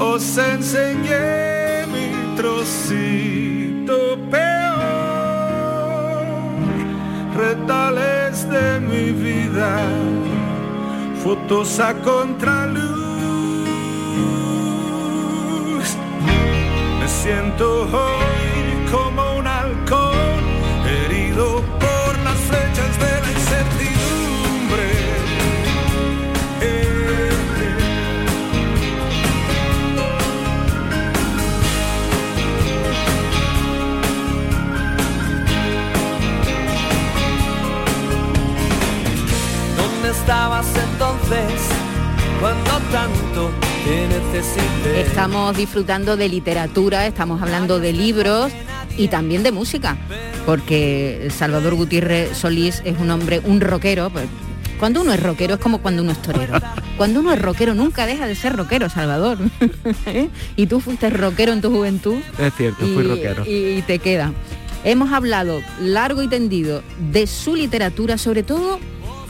os enseñé mi trocito peor, retales de mi vida, fotos a contraluz. Me siento hoy entonces cuando tanto te necesité? Estamos disfrutando de literatura, estamos hablando de libros y también de música, porque Salvador Gutiérrez Solís es un hombre, un rockero. pues, Cuando uno es rockero es como cuando uno es torero. Cuando uno es rockero nunca deja de ser rockero, Salvador. ¿Eh? Y tú fuiste rockero en tu juventud. Es cierto, fui rockero. y te queda. Hemos hablado largo y tendido de su literatura, sobre todo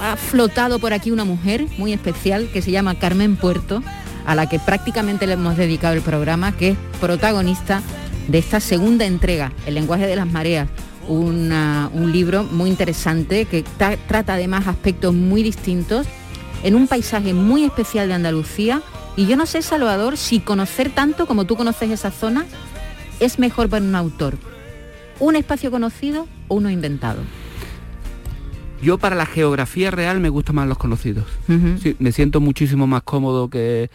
ha flotado por aquí una mujer muy especial que se llama Carmen Puerto, a la que prácticamente le hemos dedicado el programa, que es protagonista de esta segunda entrega, El lenguaje de las mareas, un libro muy interesante que ta- trata además aspectos muy distintos en un paisaje muy especial de Andalucía. Y yo no sé, Salvador, si conocer tanto como tú conoces esa zona es mejor para un autor. ¿Un espacio conocido o uno inventado? Yo para la geografía real me gustan más los conocidos. Sí, me siento muchísimo más cómodo que...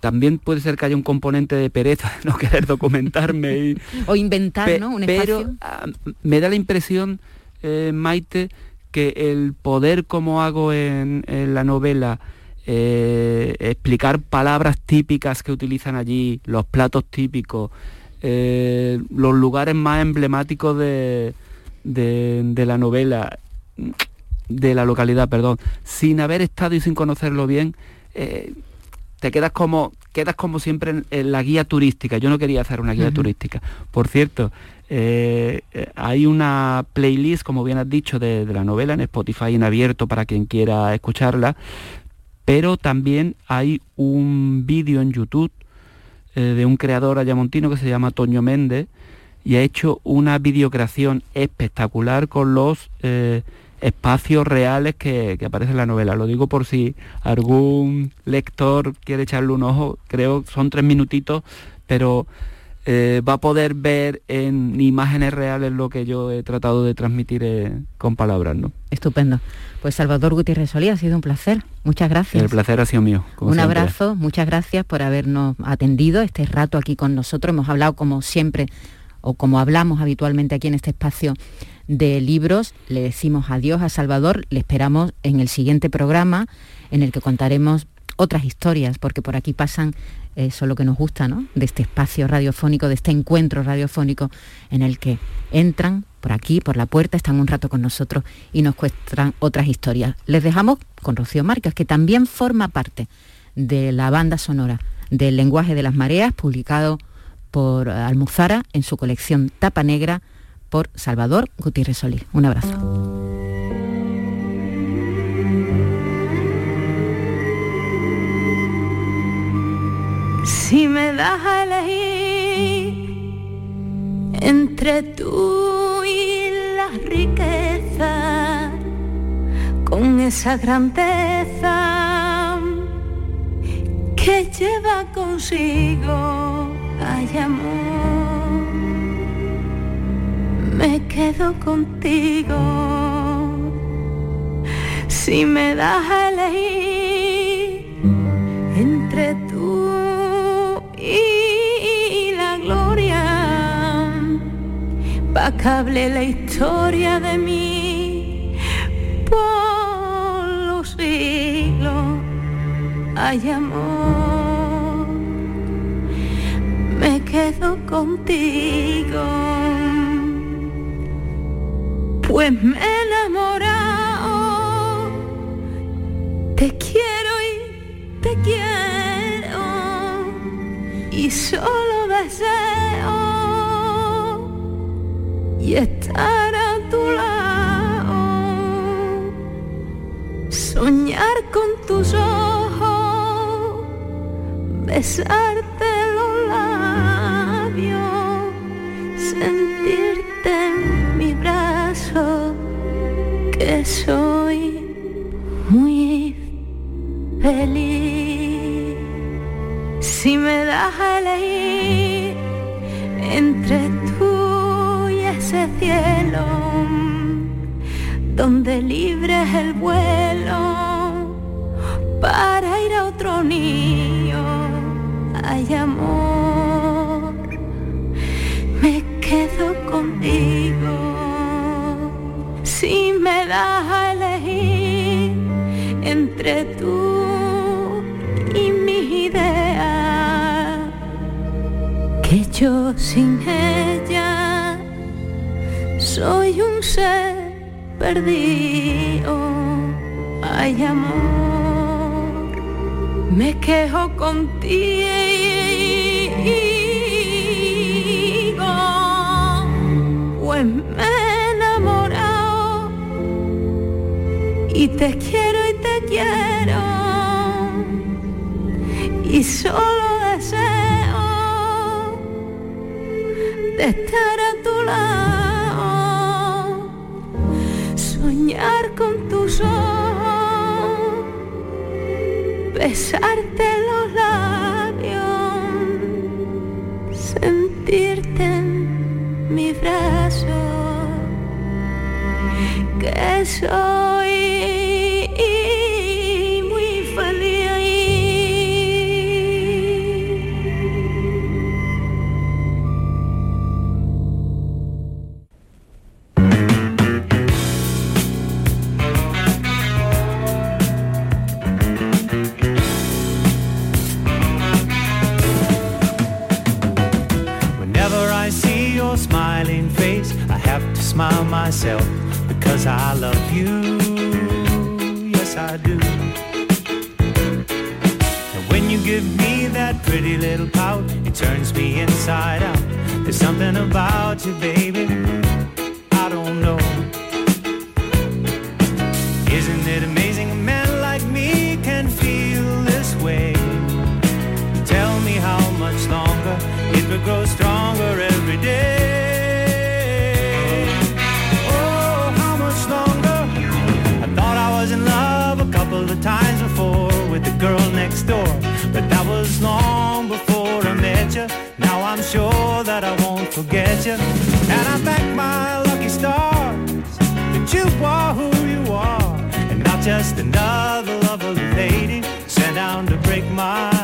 También puede ser que haya un componente de pereza, no querer documentarme y, O inventar, Pe- ¿no? Un pero espacio. ah, me da la impresión, eh, Maite, que el poder como hago en, en la novela, eh, explicar palabras típicas que utilizan allí, los platos típicos, eh, los lugares más emblemáticos de, de- de la novela, de la localidad, perdón, sin haber estado y sin conocerlo bien, eh, te quedas como quedas como siempre en, en la guía turística. Yo no quería hacer una guía turística. Por cierto, eh, eh, hay una playlist, como bien has dicho, de, de la novela en Spotify en abierto para quien quiera escucharla, pero también hay un vídeo en YouTube eh, de un creador ayamontino que se llama Toño Méndez y ha hecho una videocreación espectacular con los eh, espacios reales que, que aparecen en la novela. Lo digo por si algún lector quiere echarle un ojo, creo son tres minutitos, pero eh, va a poder ver en imágenes reales lo que yo he tratado de transmitir eh, con palabras. ¿no? Estupendo. Pues Salvador Gutiérrez Solí, ha sido un placer. Muchas gracias. El placer ha sido mío. como un siempre. abrazo, muchas gracias por habernos atendido este rato aquí con nosotros. Hemos hablado como siempre o como hablamos habitualmente aquí en este espacio de libros. Le decimos adiós a Salvador, le esperamos en el siguiente programa en el que contaremos otras historias, porque por aquí pasan eso lo que nos gusta, ¿no? De este espacio radiofónico, de este encuentro radiofónico en el que entran por aquí, por la puerta, están un rato con nosotros y nos cuentan otras historias. Les dejamos con Rocío Márquez, que también forma parte de la banda sonora del lenguaje de las mareas, publicado por Almuzara en su colección Tapa Negra por Salvador Gutiérrez Solís. Un abrazo. Si me das a elegir entre tú y la riqueza, con esa grandeza que lleva consigo, ay amor, me quedo contigo. Si me das a elegir entre tú y la gloria, pa' que hable la historia de mí por los siglos. Amor, quedo contigo, pues me he enamorado, te quiero y te quiero. Y solo deseo y estar a tu lado, soñar con tus ojos, besarte sentirte en mi brazo, que soy muy feliz. Si me das a elegir entre tú y ese cielo, donde libre es el vuelo para ir a otro niño, hay amor, quedo contigo. Si me das a elegir entre tú y mi idea, que yo sin ella soy un ser perdido. Hay amor, me quejo contigo, y te quiero y te quiero. Y solo deseo de estar a tu lado, soñar con tus ojos, besarte los labios, sentirte en mi brazo, que soy myself because I love you. Yes, I do. And when you give me that pretty little pout, it turns me inside out. There's something about you, baby. I don't know. Isn't it amazing a man like me can feel this way? Tell me how much longer it will grow stronger girl next door, but that was long before I met you. Now I'm sure that I won't forget you, and I thank my lucky stars. That you are who you are, and not just another lovely lady. Sent down to break my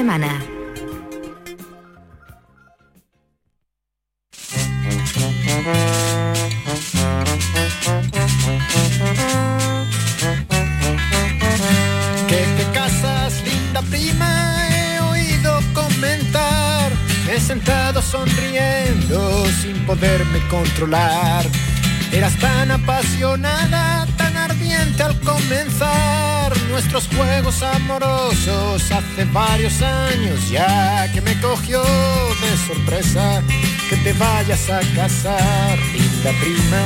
Que te casas, linda prima, he oído comentar. Me he sentado sonriendo sin poderme controlar. Eras tan apasionada, tan ardiente al comenzar nuestros juegos amorosos hace varios años ya que me cogió de sorpresa que te vayas a casar, linda prima,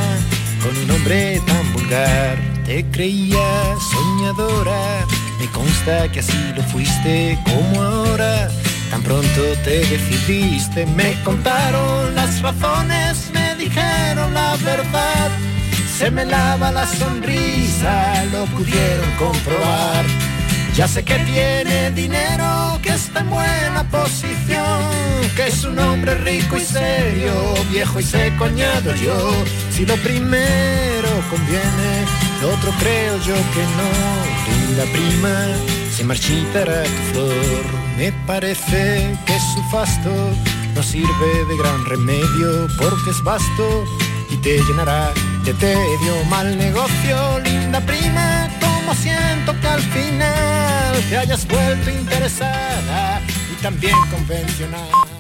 con un hombre tan vulgar. Te creía soñadora, me consta que así lo fuiste como ahora. Tan pronto te decidiste, me contaron las razones, me dijeron la verdad. Se me lava la sonrisa, lo pudieron comprobar. Ya sé que tiene dinero, que está en buena posición, que es un hombre rico y serio, viejo y seco añado yo. Si lo primero conviene, lo otro creo yo que no. Linda prima, se marchitará tu flor. Me parece que su fasto no sirve de gran remedio porque es vasto y te llenará de tedio. Mal negocio, linda prima, como siento que al final te hayas vuelto interesada y también convencional.